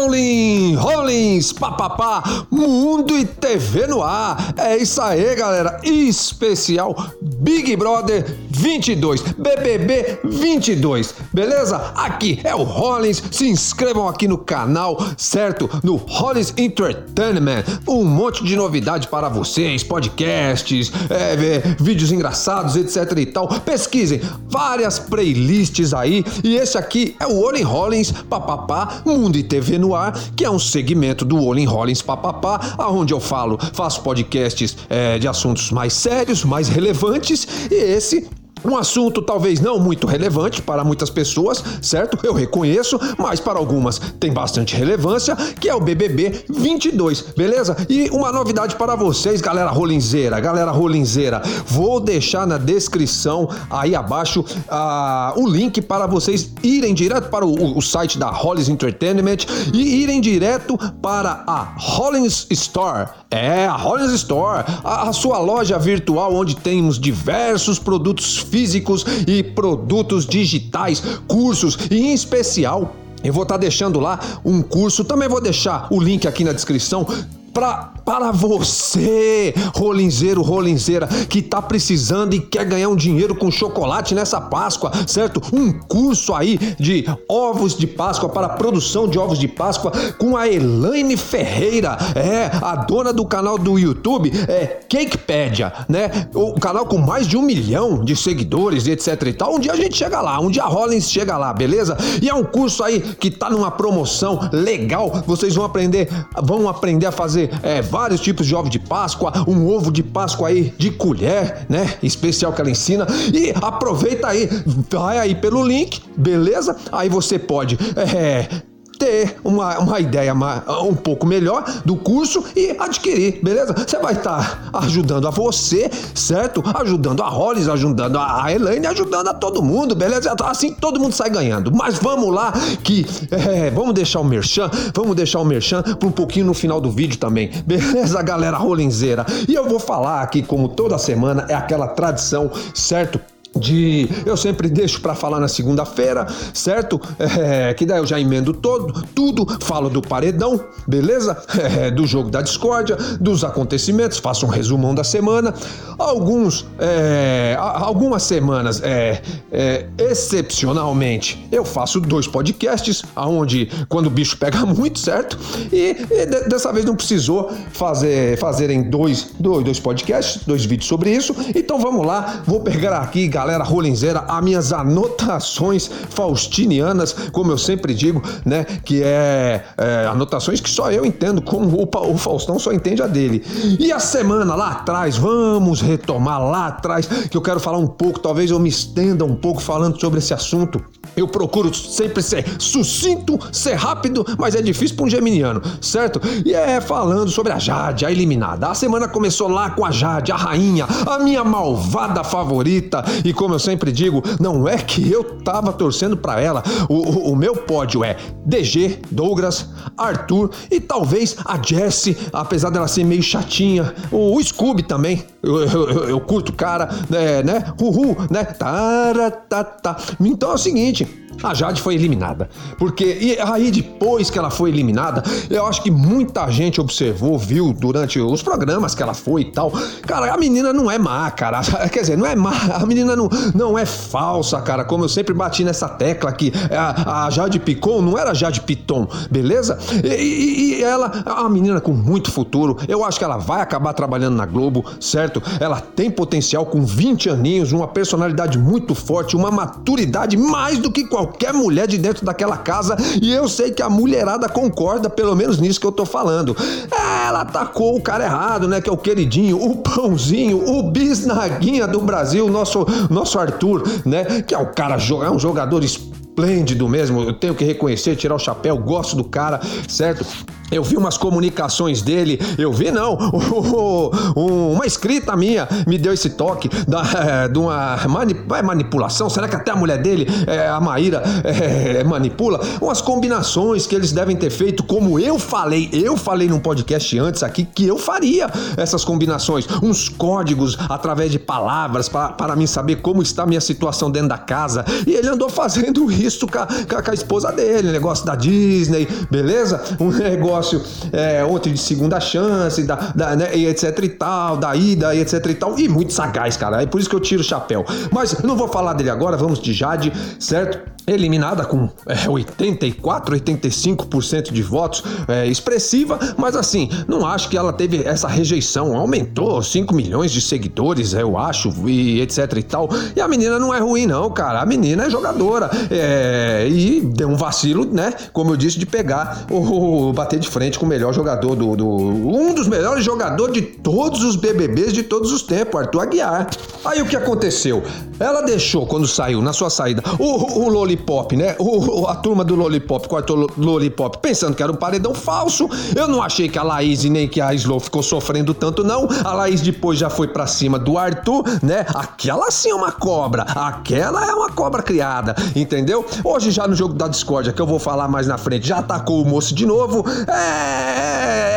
Rolling, Rollins, papapá, Mundo e TV no ar. É isso aí, galera. Especial Big Brother 22, BBB 22, beleza? Aqui é o Rollins. Se inscrevam aqui no canal, certo? No Rollins Entertainment. Um monte de novidade para vocês, podcasts, é, vídeos engraçados, etc e tal. Pesquisem várias playlists aí. E esse aqui é o Rolling Rollins, papapá, Mundo e TV no que é um segmento do Rolling Rollins, papapá, aonde eu falo, faço podcasts é, de assuntos mais sérios, mais relevantes. E esse um assunto talvez não muito relevante para muitas pessoas, certo? Eu reconheço, mas para algumas tem bastante relevância, que é o BBB 22, beleza? E uma novidade para vocês, galera rolinzeira, galera rolinzeira, vou deixar na descrição aí abaixo uh, o link para vocês irem direto para o, o site da Rollins Entertainment e irem direto para a Rollins Store. É, a Rollins Store, a, a sua loja virtual onde temos diversos produtos físicos e produtos digitais, cursos e em especial eu vou estar tá deixando lá um curso, também vou deixar o link aqui na descrição pra, para você, rolinzeiro, rolinzeira, que tá precisando e quer ganhar um dinheiro com chocolate nessa Páscoa, certo? Um curso aí de ovos de Páscoa para produção de ovos de Páscoa com a Elaine Ferreira, é a dona do canal do YouTube, é Cakepedia, né? O canal com mais de um milhão de seguidores e etc e tal. Um dia a gente chega lá, um dia a Rollins chega lá, beleza? E é um curso aí que tá numa promoção legal. Vocês vão aprender, vão aprender a fazer fazer é, vários tipos de ovo de Páscoa, um ovo de Páscoa aí de colher, né? Especial que ela ensina. E aproveita aí, vai aí pelo link, beleza? Aí você pode é, ter uma, uma ideia um pouco melhor do curso e adquirir, beleza? Você vai estar tá ajudando a você, certo? Ajudando a Hollis, ajudando a Elaine, ajudando a todo mundo, beleza? Assim todo mundo sai ganhando. Mas vamos lá, que é, vamos deixar o merchan, vamos deixar o merchan para um pouquinho no final do vídeo também, beleza, galera rolinzeira? E eu vou falar aqui, como toda semana, é aquela tradição, certo? De eu sempre deixo para falar na segunda-feira, certo? É, que daí eu já emendo todo, tudo, falo do paredão, beleza? É, do jogo da discórdia, dos acontecimentos, faço um resumão da semana. Alguns, é, algumas semanas, é, é, excepcionalmente, eu faço dois podcasts, aonde quando o bicho pega muito, certo? E, e dessa vez não precisou fazer fazerem dois, dois, dois podcasts, dois vídeos sobre isso. Então vamos lá, vou pegar aqui, galera rolinzeira, as minhas anotações faustinianas, como eu sempre digo, né? Que é, é anotações que só eu entendo, como o, o Faustão só entende a dele. E a semana lá atrás, vamos retomar lá atrás, que eu quero falar um pouco, talvez eu me estenda um pouco falando sobre esse assunto. Eu procuro sempre ser sucinto, ser rápido, mas é difícil para um geminiano, certo? E é falando sobre a Jade, a eliminada. A semana começou lá com a Jade, a rainha, a minha malvada favorita. E como eu sempre digo, não é que eu tava torcendo para ela. O, o, o, meu pódio é DG, Douglas, Arthur e talvez a Jessie, apesar dela ser meio chatinha. O, o Scooby também. Eu, eu, eu, eu curto o cara, né? né? Uhul, né? Taratata. Então é o seguinte a Jade foi eliminada. Porque aí depois que ela foi eliminada, eu acho que muita gente observou, viu durante os programas que ela foi e tal. Cara, a menina não é má, cara. Quer dizer, não é má, a menina não, não é falsa, cara. Como eu sempre bati nessa tecla aqui, a, a Jade Picon não era Jade Piton, beleza? E, e, e ela, a menina com muito futuro, eu acho que ela vai acabar trabalhando na Globo, certo? Ela tem potencial com 20 aninhos, uma personalidade muito forte, uma maturidade mais do que qualquer qualquer mulher de dentro daquela casa e eu sei que a mulherada concorda, pelo menos nisso que eu tô falando. Ela atacou o cara errado, né? Que é o queridinho, o pãozinho, o bisnaguinha do Brasil, nosso, nosso Arthur, né? Que é o cara, é um jogador esplêndido mesmo. Eu tenho que reconhecer, tirar o chapéu, gosto do cara, certo? Eu vi umas comunicações dele, eu vi não, uma escrita minha me deu esse toque da, é, de uma manipulação. Será que até a mulher dele, é, a Maíra, é, manipula? Umas combinações que eles devem ter feito, como eu falei, eu falei num podcast antes aqui que eu faria essas combinações, uns códigos através de palavras para mim saber como está a minha situação dentro da casa. E ele andou fazendo isso com a, com a esposa dele, negócio da Disney, beleza? Um negócio negócio é, ontem de segunda chance, da, da, né, e etc e tal, da ida e etc e tal, e muito sagaz, cara. É por isso que eu tiro o chapéu. Mas não vou falar dele agora, vamos de Jade, certo? eliminada com é, 84, 85% de votos, é, expressiva, mas assim, não acho que ela teve essa rejeição. Aumentou 5 milhões de seguidores, eu acho, e etc e tal. E a menina não é ruim, não, cara. A menina é jogadora. É, e deu um vacilo, né? Como eu disse, de pegar o bater de frente com o melhor jogador do, do. Um dos melhores jogadores de todos os BBBs de todos os tempos, Arthur Aguiar. Aí o que aconteceu? Ela deixou, quando saiu, na sua saída, o, o Lollipop, né? O, a turma do Lollipop, quarto Lollipop, pensando que era um paredão falso. Eu não achei que a Laís nem que a Slow ficou sofrendo tanto, não. A Laís depois já foi para cima do Arthur, né? Aquela sim é uma cobra. Aquela é uma cobra criada, entendeu? Hoje já no jogo da discórdia, que eu vou falar mais na frente, já atacou o moço de novo. É,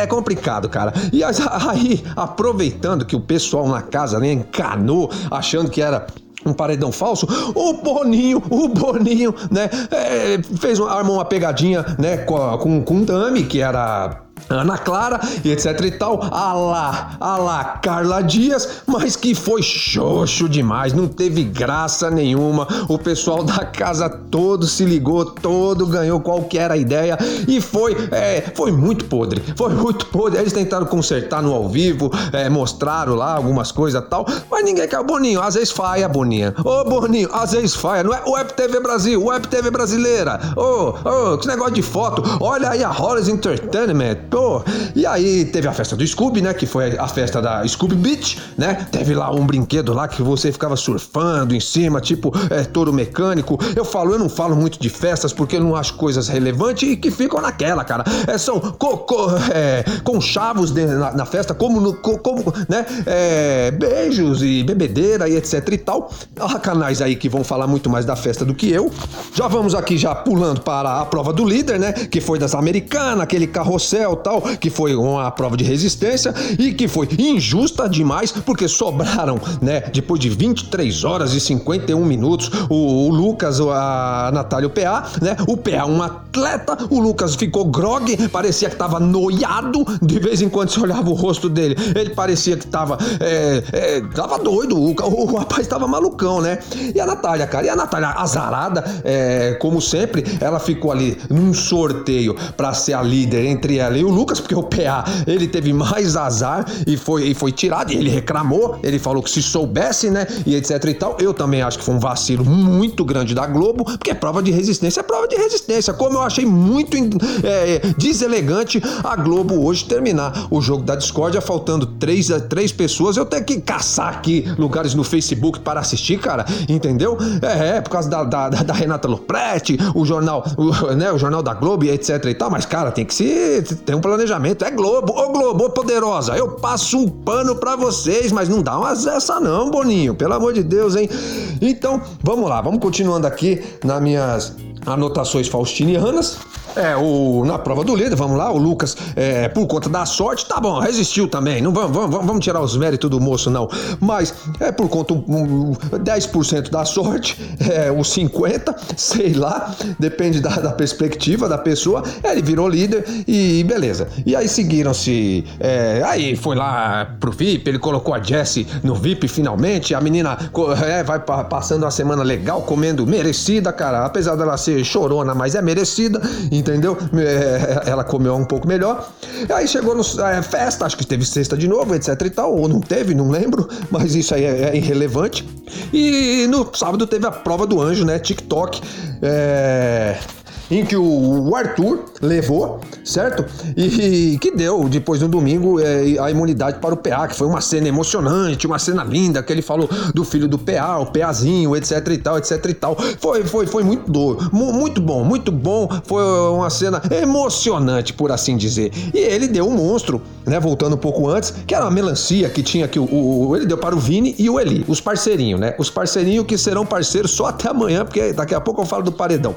é complicado, cara. E aí, aproveitando que o pessoal na casa né, encanou, achando que era um paredão falso, o Boninho, o Boninho, né, é, fez, armou uma pegadinha, né, com, com, com Dami, que era Ana Clara e etc e tal, a lá, a lá Carla Dias, mas que foi xoxo demais, não teve graça nenhuma. O pessoal da casa todo se ligou, todo ganhou qualquer ideia e foi, é, foi muito podre, foi muito podre. Eles tentaram consertar no ao vivo, é, mostraram lá algumas coisas tal, mas ninguém quer. Boninho, às vezes falha, Boninha. Ô Boninho, às vezes falha, não é Web TV Brasil, Web TV brasileira. Ô, ô, que negócio de foto, olha aí a Horrors Entertainment e aí teve a festa do Scooby, né? Que foi a festa da Scooby Beach, né? Teve lá um brinquedo lá que você ficava surfando em cima, tipo é, touro mecânico. Eu falo, eu não falo muito de festas porque eu não acho coisas relevantes e que ficam naquela, cara. É, são co, co, é, conchavos de, na, na, festa, como, no, co, como né? É, beijos e bebedeira e etc e tal. Há canais aí que vão falar muito mais da festa do que eu. Já vamos aqui já pulando para a prova do líder, né? Que foi das americanas, aquele carrossel tal, que foi uma prova de resistência e que foi injusta demais, porque sobraram, né, depois de 23 horas e 51 minutos, o, o Lucas, a Natália, o PA, né, o PA, um atleta, o Lucas ficou grog, parecia que tava noiado, de vez em quando você olhava o rosto dele, ele parecia que tava, é, é, tava doido, o, o, o rapaz tava malucão, né, e a Natália, cara, e a Natália azarada, é, como sempre, ela ficou ali num sorteio para ser a líder entre ela e o Lucas, porque o PA ele teve mais azar e foi, e foi tirado. E ele reclamou, ele falou que se soubesse, né? E etc e tal. Eu também acho que foi um vacilo muito grande da Globo, porque é prova de resistência, é prova de resistência. Como eu achei muito é, deselegante a Globo hoje terminar o jogo da discórdia, faltando três, três pessoas. Eu tenho que caçar aqui lugares no Facebook para assistir, cara, entendeu? É, é por causa da, da, da Renata Lopretti, o jornal, o, né, o jornal da Globo, etc e tal. Mas, cara, tem que se. tem um planejamento é Globo. Ô Globo, ô poderosa, eu passo um pano para vocês, mas não dá umas essa não, Boninho. Pelo amor de Deus, hein? Então, vamos lá, vamos continuando aqui nas minhas anotações faustinianas. É, o, na prova do líder, vamos lá, o Lucas, é, por conta da sorte, tá bom, resistiu também. Não vamos, vamos, vamos tirar os méritos do moço, não. Mas é por conta um, 10% da sorte, é, os 50%, sei lá, depende da, da, perspectiva da pessoa. Ele virou líder e beleza. E aí seguiram-se. É, aí foi lá pro VIP, ele colocou a Jessie no VIP finalmente. A menina é, vai passando uma semana legal, comendo merecida, cara. Apesar dela ser chorona, mas é merecida entendeu? É, ela comeu um pouco melhor. Aí chegou no é, festa, acho que teve sexta de novo, etc e tal, ou não teve, não lembro, mas isso aí é, é irrelevante. E no sábado teve a prova do anjo, né? TikTok. É em que o Arthur levou, certo? E, que deu, depois no domingo, é, a imunidade para o PA, que foi uma cena emocionante, uma cena linda, que ele falou do filho do PA, o PAzinho, etc e tal, etc e tal. Foi, foi, foi muito, do, muito bom, muito bom. Foi uma cena emocionante, por assim dizer. E ele deu um monstro, né? Voltando um pouco antes, que era uma melancia que tinha aqui o, o ele deu para o Vini e o Eli, os parceirinhos, né? Os parceirinhos que serão parceiros só até amanhã, porque daqui a pouco eu falo do paredão.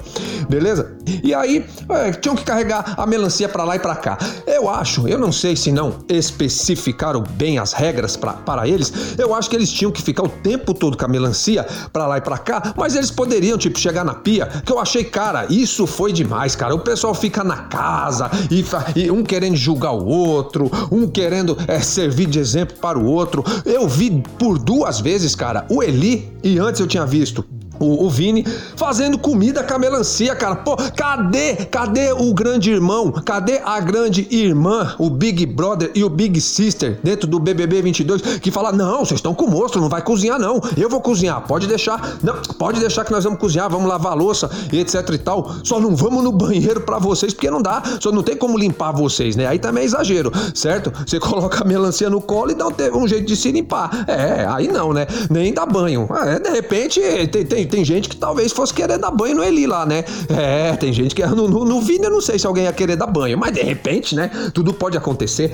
Beleza? E aí, é, tinham que carregar a melancia para lá e para cá. Eu acho, eu não sei se não especificaram bem as regras pra, para eles, eu acho que eles tinham que ficar o tempo todo com a melancia para lá e para cá, mas eles poderiam, tipo, chegar na pia, que eu achei, cara, isso foi demais, cara. O pessoal fica na casa e, e um querendo julgar o outro, um querendo é, servir de exemplo para o outro. Eu vi por duas vezes, cara, o Eli, e antes eu tinha visto o, o, Vini fazendo comida com a melancia, cara. Pô, cadê? Cadê o grande irmão? Cadê a grande irmã, o Big Brother e o Big Sister dentro do BBB 22 que fala: "Não, vocês estão com monstro, não vai cozinhar não. Eu vou cozinhar. Pode deixar. Não, pode deixar que nós vamos cozinhar, vamos lavar louça e etc e tal. Só não vamos no banheiro para vocês porque não dá. Só não tem como limpar vocês, né? Aí também é exagero, certo? Você coloca a melancia no colo e dá um, um jeito de se limpar. É, aí não, né? Nem dá banho. É, de repente tem, tem tem gente que talvez fosse querer dar banho no Eli lá, né? É, tem gente que no, no, no Vini eu não sei se alguém ia querer dar banho, mas de repente, né? Tudo pode acontecer.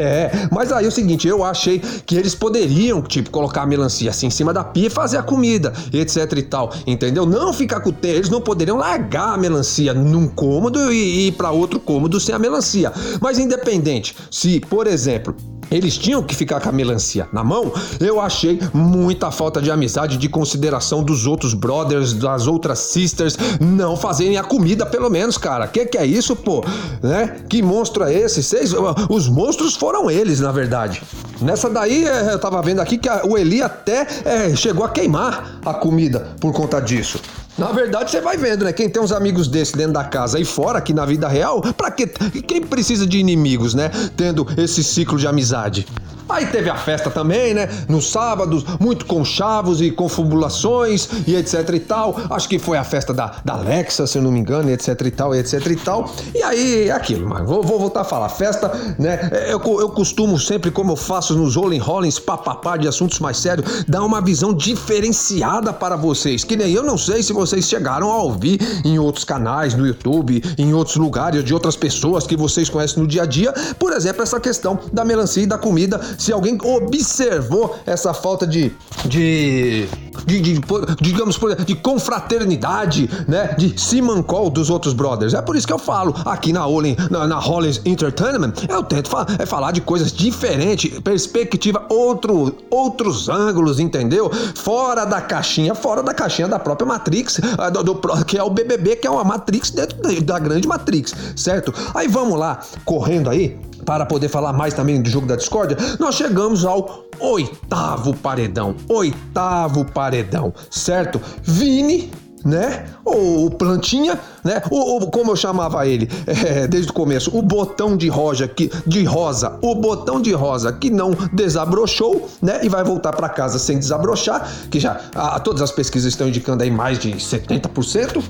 É, mas aí é o seguinte, eu achei que eles poderiam, tipo, colocar a melancia assim em cima da pia e fazer a comida, etc e tal, entendeu? Não ficar com o eles não poderiam largar a melancia num cômodo e ir para outro cômodo sem a melancia. Mas independente, se, por exemplo, eles tinham que ficar com a melancia na mão, eu achei muita falta de amizade, de consideração dos outros brothers, das outras sisters, não fazerem a comida, pelo menos, cara. Que que é isso, pô? Né? Que monstro é esse? Seis, os monstros foram eles, na verdade. Nessa daí, é, eu tava vendo aqui que o Eli até é, chegou a queimar a comida por conta disso. Na verdade, você vai vendo, né? Quem tem uns amigos desses dentro da casa e fora, aqui na vida real, pra que quem precisa de inimigos, né? Tendo esse ciclo de amizade. Aí teve a festa também, né? No sábado, muito conchavos e confabulações e etc e tal. Acho que foi a festa da, da Alexa, se eu não me engano, e etc e tal, e etc e tal. E aí, é aquilo, mas vou, vou voltar a falar. Festa, né? Eu, eu costumo sempre, como eu faço nos Rolling Rollins, papapá de assuntos mais sérios, dar uma visão diferenciada para vocês. Que nem eu não sei se vocês chegaram a ouvir em outros canais, no YouTube, em outros lugares, de outras pessoas que vocês conhecem no dia a dia. Por exemplo, essa questão da melancia e da comida se alguém observou essa falta de, de de, de, digamos, de confraternidade, né? De simancol dos outros brothers. É por isso que eu falo aqui na Olin, na, na Hollins Entertainment, eu tento fa é falar de coisas diferentes, perspectiva, outro, outros ângulos, entendeu? Fora da caixinha, fora da caixinha da própria Matrix, do, do, que é o BBB, que é uma Matrix dentro da, da grande Matrix, certo? Aí vamos lá, correndo aí, para poder falar mais também do jogo da discórdia, nós chegamos ao oitavo paredão. Oitavo paredão, certo? Vini né? O, plantinha, né? O, o, como eu chamava ele é, desde o começo, o botão de rosa que de rosa, o botão de rosa que não desabrochou, né? E vai voltar para casa sem desabrochar, que já a, todas as pesquisas estão indicando aí mais de 70%.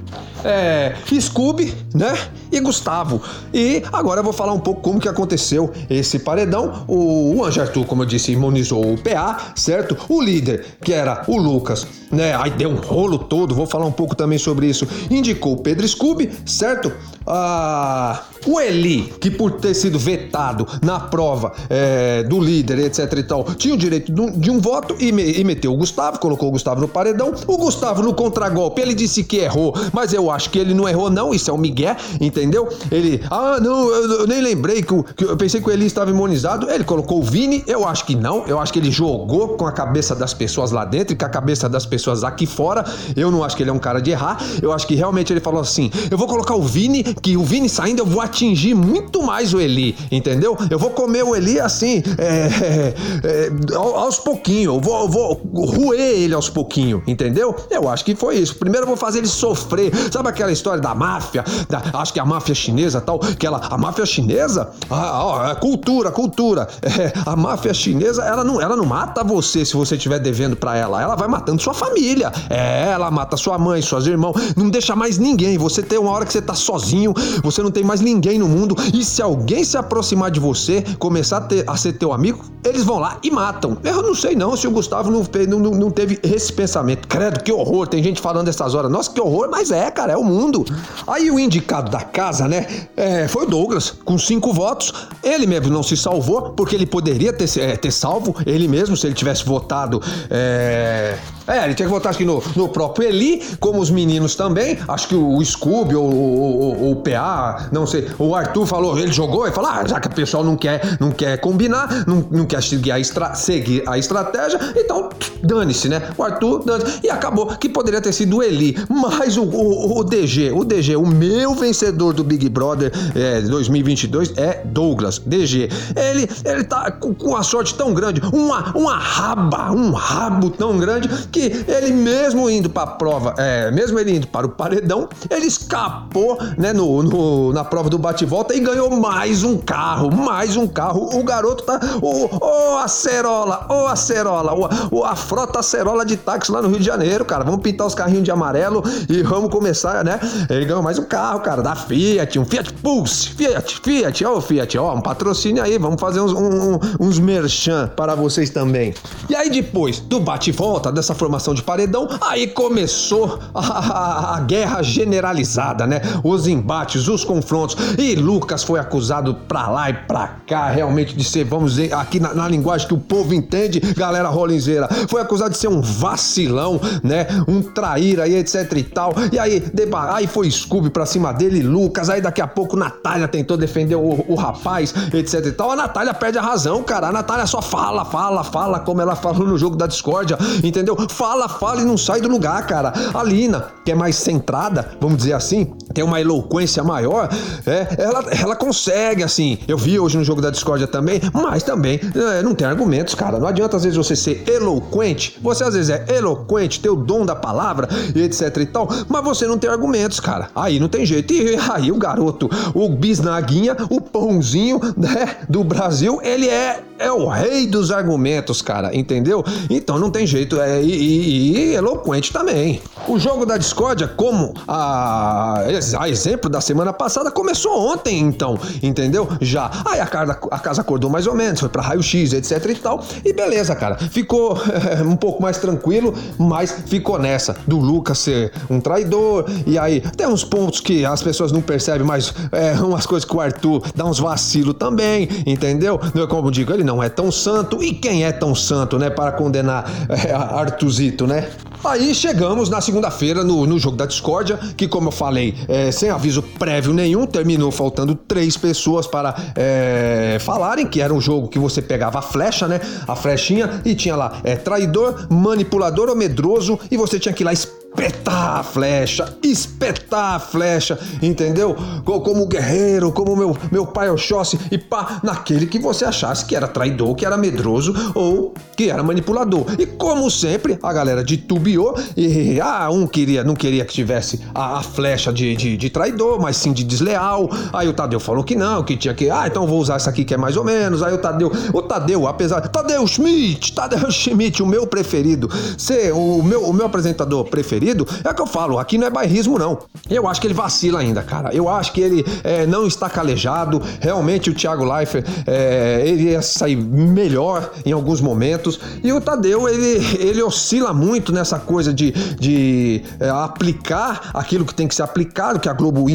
É, Scooby, né? E Gustavo. E agora eu vou falar um pouco como que aconteceu esse paredão. O, o como eu disse, imunizou o PA, certo? O líder, que era o Lucas, né? Aí deu um rolo todo, vou falar um pouco também sobre isso. Indicou Pedro Scooby, certo? Ah, o Eli, que por ter sido vetado na prova é, do líder, etc e tal, tinha o direito de um, voto e, me, e, meteu o Gustavo, colocou o Gustavo no paredão. O Gustavo no contragolpe, ele disse que errou, mas eu acho que ele não errou, não. Isso é um migué, entendeu? Ele, ah, não, eu, eu nem lembrei que, que, eu pensei que o Eli estava imunizado. Ele colocou o Vini, eu acho que não. Eu acho que ele jogou com a cabeça das pessoas lá dentro e com a cabeça das pessoas aqui fora. Eu não acho que ele é um cara de errar. Eu acho que realmente ele falou assim: eu vou colocar o Vini, que o Vini saindo, eu vou atingir muito mais o Eli, entendeu? Eu vou comer o Eli assim, é, é, é, aos pouquinhos, eu vou, eu vou roer ele aos pouquinhos, entendeu? Eu acho que foi isso. Primeiro eu vou fazer ele sofrer. Sabe aquela história da máfia? Da, acho que a máfia chinesa tal, que ela, a máfia chinesa, ah, ó, é cultura, cultura. É, a máfia chinesa, ela não, ela não mata você se você estiver devendo para ela, ela vai matando sua família. É, ela mata sua mãe, mães, suas irmãs, não deixa mais ninguém. Você tem uma hora que você tá sozinho, você não tem mais ninguém no mundo. E se alguém se aproximar de você, começar a, ter, a ser teu amigo, eles vão lá e matam. Eu não sei não se o Gustavo não, não, não teve esse pensamento. Credo, que horror. Tem gente falando dessas horas. Nossa, que horror, mas é, cara, é o mundo. Aí o indicado da casa, né, é, foi o Douglas, com cinco votos. Ele mesmo não se salvou, porque ele poderia ter, é, ter salvo ele mesmo se ele tivesse votado. É, é, ele tinha que votar acho que no, no próprio Eli, como os meninos também. Acho que o, Scooby ou o, PA, não sei, o Arthur falou, ele jogou e falou: ah, já que o pessoal não quer, não quer combinar, não, não quer seguir a, estra, seguir a estratégia, então dane-se, né? O Arthur, dane-se. E acabou que poderia ter sido o Eli. Mas o, o, o DG, o DG, o meu vencedor do Big Brother é, 2022 é Douglas, DG. Ele, ele tá com, com uma sorte tão grande, uma, uma raba, um rabo tão grande que que ele mesmo indo para a prova, é, mesmo ele indo para o paredão, ele escapou né, no, no na prova do bate-volta e ganhou mais um carro, mais um carro. O garoto tá. Ô, oh, acerola, ô, oh, acerola, ô, a frota acerola de táxi lá no Rio de Janeiro, cara. Vamos pintar os carrinhos de amarelo e vamos começar, né? Ele ganhou mais um carro, cara, da Fiat, um Fiat Pulse, Fiat, Fiat, ó, Fiat, ó, um patrocínio aí, vamos fazer uns, um, uns merchan para vocês também. E aí depois do bate-volta, dessa formação de paredão, aí começou a, a, a, guerra generalizada, né? Os embates, os confrontos. E Lucas foi acusado pra lá e pra cá, realmente, de ser, vamos dizer, aqui na, na linguagem que o povo entende, galera rolinzeira, foi acusado de ser um vacilão, né? Um traíra e etc e tal. E aí, deba aí foi Scooby pra cima dele, Lucas. Aí daqui a pouco Natália tentou defender o, o rapaz, etc e tal. A Natália perde a razão, cara. A Natália só fala, fala, fala, como ela falou no jogo da discórdia, entendeu? Fala, fala e não sai do lugar, cara. A Lina, que é mais centrada, vamos dizer assim, tem uma eloquência maior, é, ela, ela consegue, assim. Eu vi hoje no jogo da discórdia também, mas também é, não tem argumentos, cara. Não adianta às vezes você ser eloquente, você às vezes é eloquente, ter o dom da palavra e etc e tal, mas você não tem argumentos, cara. Aí não tem jeito. E aí o garoto, o bisnaguinha, o pãozinho, né, do Brasil, ele é, é o rei dos argumentos, cara, entendeu? Então não tem jeito. É, e, e, eloquente também. O jogo da discórdia, como a, a exemplo da semana passada, começou ontem, então, entendeu? Já. Aí a casa, a casa acordou mais ou menos, foi pra raio-x, etc e tal. E beleza, cara. Ficou é, um pouco mais tranquilo, mas ficou nessa do Lucas ser um traidor. E aí tem uns pontos que as pessoas não percebem, mas é, umas coisas que o Arthur dá uns vacilos também, entendeu? Como digo, ele não é tão santo. E quem é tão santo, né, para condenar é, Arthur né? Aí chegamos na segunda-feira no, no jogo da discórdia, que como eu falei, é, sem aviso prévio nenhum, terminou faltando três pessoas para é, falarem que era um jogo que você pegava a flecha, né? A flechinha e tinha lá é, traidor, manipulador ou medroso e você tinha que ir lá espetar a flecha, espetar a flecha, entendeu? Como guerreiro, como meu, meu pai Oxóssi, e pá, naquele que você achasse que era traidor, que era medroso ou que era manipulador. E como sempre, a galera titubeou e ah, um queria, não queria que tivesse a, a flecha de, de, de, traidor, mas sim de desleal. Aí o Tadeu falou que não, que tinha que, ah, então vou usar essa aqui que é mais ou menos. Aí o Tadeu, o Tadeu, apesar, Tadeu Schmidt, Tadeu Schmidt, o meu preferido, ser o meu, o meu apresentador preferido é o que eu falo, aqui não é bairrismo, não. Eu acho que ele vacila ainda, cara. Eu acho que ele é, não está calejado. Realmente o Thiago Leifert é, ele ia sair melhor em alguns momentos. E o Tadeu, ele, ele oscila muito nessa coisa de, de é, aplicar aquilo que tem que ser aplicado, que a Globo,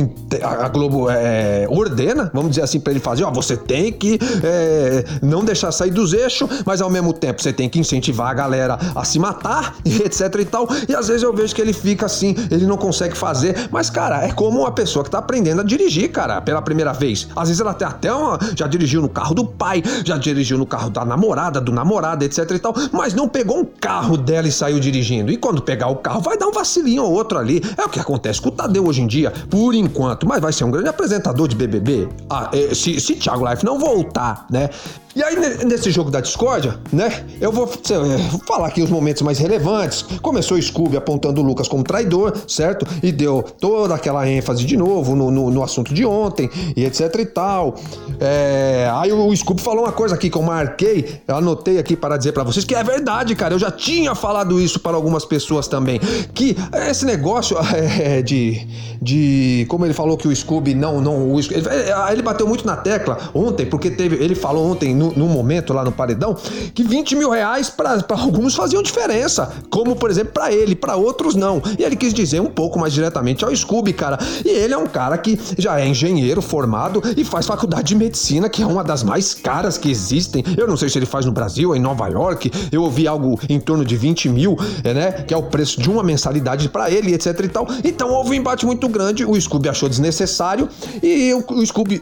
a Globo é, ordena, vamos dizer assim, para ele fazer. Ó, você tem que é, não deixar sair dos eixos, mas ao mesmo tempo você tem que incentivar a galera a se matar, etc e tal. E às vezes eu vejo que ele fica assim, ele não consegue fazer. Mas, cara, é como uma pessoa que tá aprendendo a dirigir, cara, pela primeira vez. Às vezes ela até uma, já dirigiu no carro do pai, já dirigiu no carro da namorada, do namorado, etc e tal, mas não pegou um carro dela e saiu dirigindo. E quando pegar o carro, vai dar um vacilinho ou outro ali. É o que acontece com o Tadeu hoje em dia, por enquanto. Mas vai ser um grande apresentador de BBB. Ah, é, se, se Thiago Life não voltar, né? E aí, nesse jogo da discórdia, né? Eu vou, vou falar aqui os momentos mais relevantes. Começou o Scooby apontando o Lucas como traidor, certo? E deu toda aquela ênfase de novo no, no, no assunto de ontem e etc e tal. É, aí o Scooby falou uma coisa aqui que eu marquei, eu anotei aqui para dizer para vocês que é verdade, cara. Eu já tinha falado isso para algumas pessoas também. Que esse negócio é, de, de. Como ele falou que o Scooby não. não o, ele, ele bateu muito na tecla ontem, porque teve. Ele falou ontem no, no momento lá no paredão que 20 mil reais para alguns faziam diferença, como por exemplo para ele, para outros não. E ele quis dizer um pouco mais diretamente ao Scooby, cara. E ele é um cara que já é engenheiro formado e faz faculdade de medicina, que é uma das mais caras que existem. Eu não sei se ele faz no Brasil, em Nova York. Eu ouvi algo em torno de 20 mil, é, né? Que é o preço de uma mensalidade para ele, etc e tal. Então houve um embate muito grande. O Scooby achou desnecessário e o, o Scooby,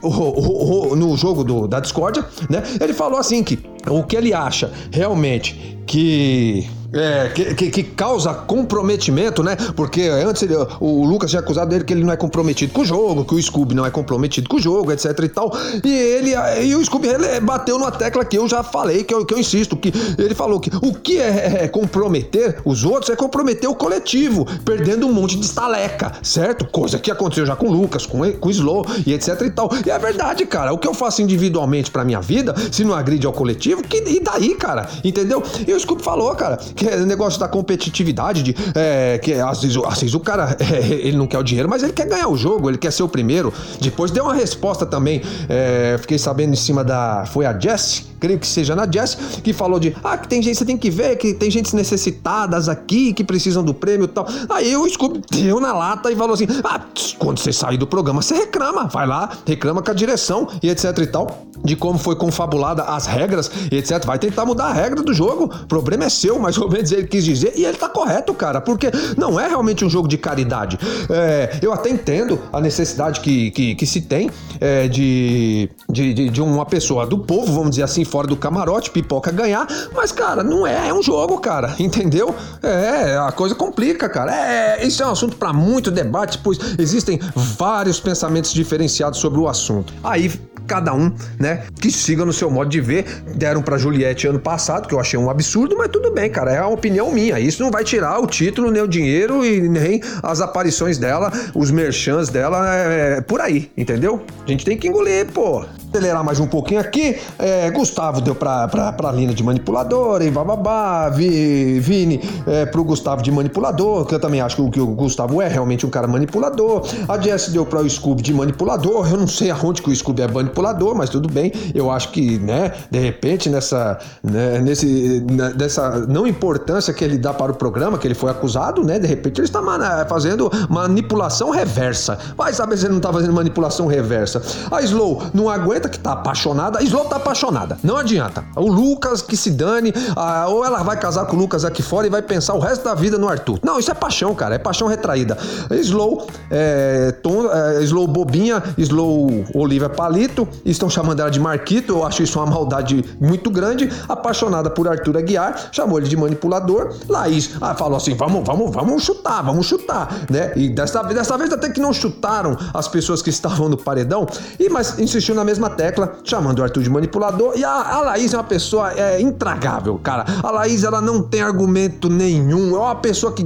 no jogo do, da discórdia, né? Ele falou assim que o que ele acha realmente que é, que, que, que, causa comprometimento, né? Porque antes ele, o Lucas tinha acusado dele que ele não é comprometido com o jogo, que o Scooby não é comprometido com o jogo, etc e tal. E ele e o Scooby ele bateu numa tecla que eu já falei, que eu, que eu insisto, que ele falou que o que é, é comprometer os outros é comprometer o coletivo, perdendo um monte de estaleca, certo? Coisa que aconteceu já com o Lucas, com, com o Slow e etc e tal. E é verdade, cara. O que eu faço individualmente pra minha vida, se não agride ao coletivo, que, e daí, cara? Entendeu? E o Scooby falou, cara, que que é negócio da competitividade, de é, que às vezes, às vezes o cara é, ele não quer o dinheiro, mas ele quer ganhar o jogo, ele quer ser o primeiro. Depois deu uma resposta também, é, fiquei sabendo em cima da. Foi a Jess, creio que seja na Jess, que falou de ah, que tem gente, você tem que ver, que tem gente necessitadas aqui que precisam do prêmio e tal. Aí o Scooby deu na lata e falou assim: ah, quando você sair do programa, você reclama, vai lá, reclama com a direção e etc e tal, de como foi confabulada as regras e etc. Vai tentar mudar a regra do jogo, o problema é seu, mais ou menos ele quis dizer, e ele tá correto, cara, porque não é realmente um jogo de caridade. É, eu até entendo a necessidade que, que, que se tem é, de, de, de, de, uma pessoa do povo, vamos dizer assim, fora do camarote, pipoca ganhar, mas, cara, não é, é um jogo, cara, entendeu? É, a coisa complica, cara. É, isso é um assunto para muito debate, pois existem vários pensamentos diferenciados sobre o assunto. Aí cada um, né, que siga no seu modo de ver. Deram para Juliette ano passado, que eu achei um absurdo, mas tudo bem, cara, é uma opinião minha. Isso não vai tirar o título, nem o dinheiro e nem as aparições dela, os merchans dela, é, é por aí, entendeu? A gente tem que engolir, pô acelerar mais um pouquinho aqui. É, Gustavo deu pra, pra Lina de manipulador, e bababá, Vi, Vini é, pro Gustavo de manipulador, que eu também acho que o, o Gustavo é realmente um cara manipulador. A Jess deu pra o Scooby de manipulador. Eu não sei aonde que o Scooby é manipulador, mas tudo bem. Eu acho que, né, de repente, nessa, né, nesse, nessa não importância que ele dá para o programa, que ele foi acusado, né, de repente ele está fazendo manipulação reversa. Vai saber se ele não tá fazendo manipulação reversa. A Slow não aguenta que tá apaixonada. A Slow tá apaixonada. Não adianta. O Lucas que se dane, ah, ou ela vai casar com o Lucas aqui fora e vai pensar o resto da vida no Arthur. Não, isso é paixão, cara. É paixão retraída. Slow, é, Tom, é, Slow Bobinha, Slow Olivia Palito, estão chamando ela de Marquito. Eu acho isso uma maldade muito grande. Apaixonada por Arthur Aguiar, chamou ele de manipulador. Laís ah, falou assim: vamos, vamos, vamos chutar, vamos chutar, né? E dessa, dessa vez até que não chutaram as pessoas que estavam no paredão, e mas insistiu na mesma tecla, chamando o Arthur de manipulador. E a, a Laís é uma pessoa é, intragável, cara. A Laís, ela não tem argumento nenhum. É uma pessoa que.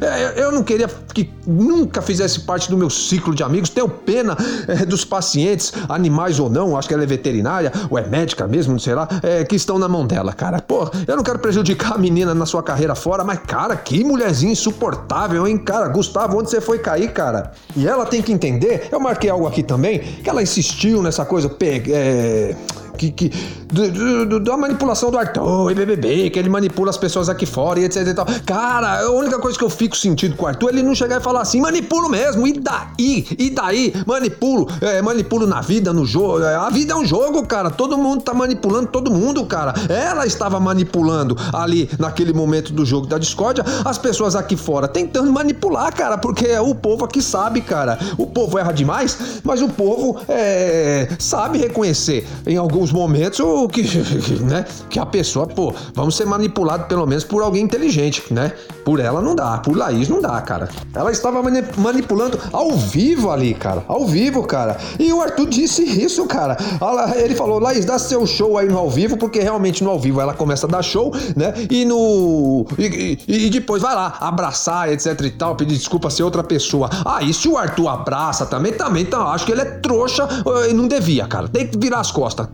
É, eu não queria que nunca fizesse parte do meu ciclo de amigos. Tenho pena é, dos pacientes, animais ou não, acho que ela é veterinária, ou é médica mesmo, não sei lá, é, que estão na mão dela, cara. Pô, eu não quero prejudicar a menina na sua carreira fora, mas, cara, que mulherzinha insuportável, hein, cara? Gustavo, onde você foi cair, cara? E ela tem que entender, eu marquei algo aqui também, que ela insistiu nessa coisa, é, que, que do, do, da manipulação do Arthur e BBB, que ele manipula as pessoas aqui fora e etc e tal. Cara, a única coisa que eu fico sentindo com o Arthur é ele não chegar e falar assim, manipulo mesmo, e daí? E daí? Manipulo, é, manipulo na vida, no jogo. É, a vida é um jogo, cara. Todo mundo tá manipulando todo mundo, cara. Ela estava manipulando ali naquele momento do jogo da discórdia, as pessoas aqui fora tentando manipular, cara, porque é o povo aqui sabe, cara. O povo erra demais, mas o povo é, sabe reconhecer em alguns alguns momentos o que, né, que a pessoa, pô, vamos ser manipulado pelo menos por alguém inteligente, né? Por ela não dá, por Laís não dá, cara. Ela estava manipulando ao vivo ali, cara, ao vivo, cara. E o Arthur disse isso, cara. Ele falou, Laís, dá seu show aí no ao vivo, porque realmente no ao vivo ela começa a dar show, né? E no. E, e, e depois vai lá, abraçar, etc e tal, pedir desculpa ser outra pessoa. Ah, e se o Arthur abraça também, também, então, acho que ele é trouxa e não devia, cara. Tem que virar as costas.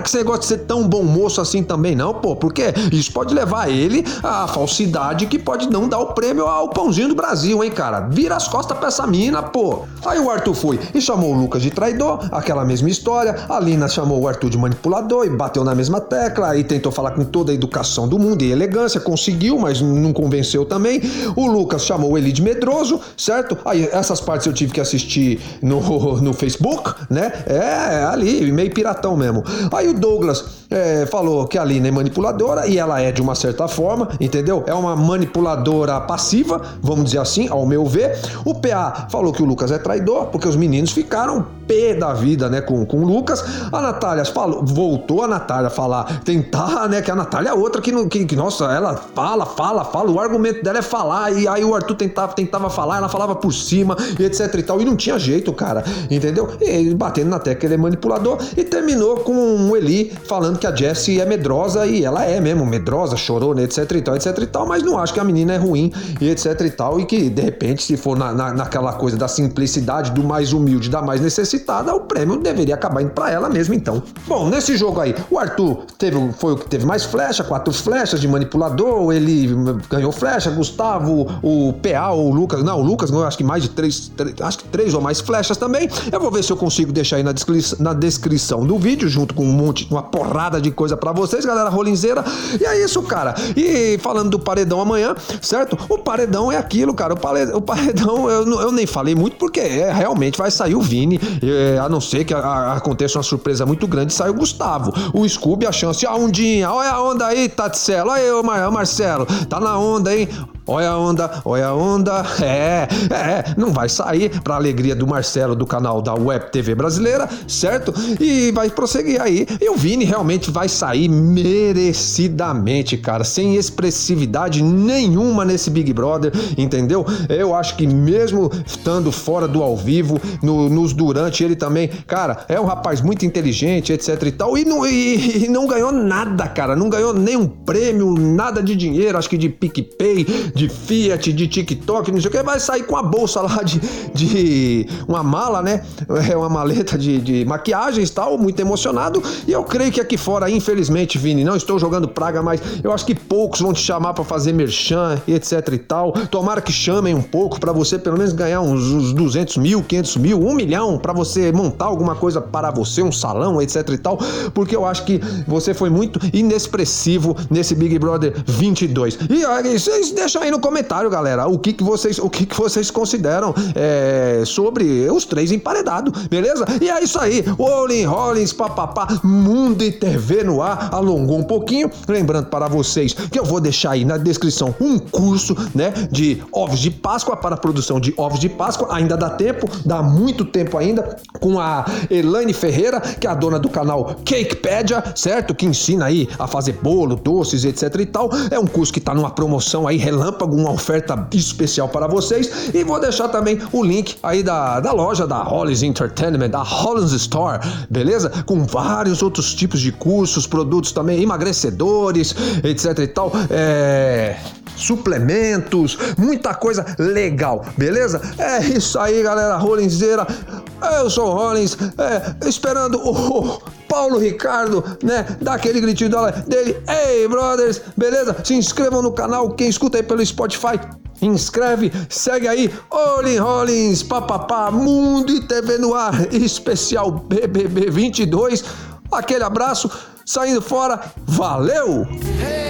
Que você gosta de ser tão bom moço assim também, não, pô, porque isso pode levar ele à falsidade que pode não dar o prêmio ao pãozinho do Brasil, hein, cara. Vira as costas pra essa mina, pô. Aí o Arthur foi e chamou o Lucas de traidor, aquela mesma história. A Lina chamou o Arthur de manipulador e bateu na mesma tecla e tentou falar com toda a educação do mundo e elegância, conseguiu, mas não convenceu também. O Lucas chamou ele de medroso, certo? Aí essas partes eu tive que assistir no, no Facebook, né? É, ali, meio piratão mesmo. Aí o Douglas é, falou que a Lina é manipuladora e ela é de uma certa forma, entendeu? É uma manipuladora passiva, vamos dizer assim, ao meu ver. O PA falou que o Lucas é traidor, porque os meninos ficaram pé da vida, né, com, com o Lucas. A Natália falou, voltou a Natália falar, tentar, né, que a Natália é outra que, que, que, nossa, ela fala, fala, fala, o argumento dela é falar, e aí o Arthur tentava, tentava falar, ela falava por cima, e etc e tal, e não tinha jeito, cara, entendeu? E batendo na tecla ele é manipulador, e terminou com o Eli falando que a Jessie é medrosa, e ela é mesmo medrosa, chorou, né, etc e tal, etc e tal, mas não acho que a menina é ruim, e etc e tal, e que, de repente, se for na, na, naquela coisa da simplicidade, do mais humilde, da mais necessitada, o prêmio deveria acabar indo pra ela mesmo, então. Bom, nesse jogo aí, o Arthur teve, foi o que teve mais flecha, quatro flechas de manipulador, ele ganhou flecha, Gustavo, o PA, o Lucas, não, o Lucas ganhou acho que mais de três, três, acho que três ou mais flechas também. Eu vou ver se eu consigo deixar aí na, descri na descrição do vídeo, junto com um monte, uma porrada de coisa para vocês, galera rolinzeira. E é isso, cara. E falando do paredão amanhã, certo? O paredão é aquilo, cara. O paredão, o eu, eu nem falei muito porque é, realmente vai sair o Vini, é, a não ser que a, a, aconteça uma surpresa muito grande, sai o Gustavo. O Scooby, a chance, a ondinha, olha a onda aí, Taticelo, olha aí, Marcelo, tá na onda, hein? Olha a onda, olha a onda. É, é, não vai sair para alegria do Marcelo do canal da Web TV Brasileira, certo? E vai prosseguir aí. E o Vini realmente vai sair merecidamente, cara, sem expressividade nenhuma nesse Big Brother, entendeu? Eu acho que mesmo estando fora do ao vivo, no, nos durante ele também, cara, é um rapaz muito inteligente, etc e tal, e não, e, e não ganhou nada, cara, não ganhou nenhum prêmio, nada de dinheiro, acho que de PicPay, de Fiat, de TikTok, não sei o que, vai sair com a bolsa lá de, de uma mala, né? É uma maleta de, de maquiagens e tal, muito emocionado. E eu creio que aqui fora, infelizmente, Vini, não estou jogando praga, mas eu acho que poucos vão te chamar para fazer merchan e etc e tal. Tomara que chamem um pouco para você pelo menos ganhar uns, uns 200 mil, 500 mil, um milhão para você montar alguma coisa para você, um salão, etc e tal, porque eu acho que você foi muito inexpressivo nesse Big Brother 22. E aí, vocês deixam aí no comentário, galera, o que, que vocês o que, que vocês consideram é, sobre os três emparedados, beleza? E é isso aí, Olin Rollins, papapá, Mundo e TV no ar, alongou um pouquinho, lembrando para vocês que eu vou deixar aí na descrição um curso, né, de ovos de Páscoa para produção de ovos de Páscoa, ainda dá tempo, dá muito tempo ainda, com a Elaine Ferreira, que é a dona do canal Cakepedia, certo? Que ensina aí a fazer bolo, doces, etc e tal. É um curso que tá numa promoção aí relâmpago relâmpago, uma oferta especial para vocês. E vou deixar também o link aí da, da loja da Hollis Entertainment, da Hollins Store, beleza? Com vários outros tipos de cursos, produtos também emagrecedores, etc e tal. É suplementos, muita coisa legal, beleza? É isso aí, galera Rollinzeira. Eu sou o Rollins, é, esperando o Paulo Ricardo, né? Dá aquele gritinho dele. Ei, brothers, beleza? Se inscrevam no canal, quem escuta aí pelo Spotify. Inscreve, segue aí, Olin Rollins, papapá, Mundo e TV no ar, especial BBB 22. Aquele abraço, saindo fora, valeu! Hey!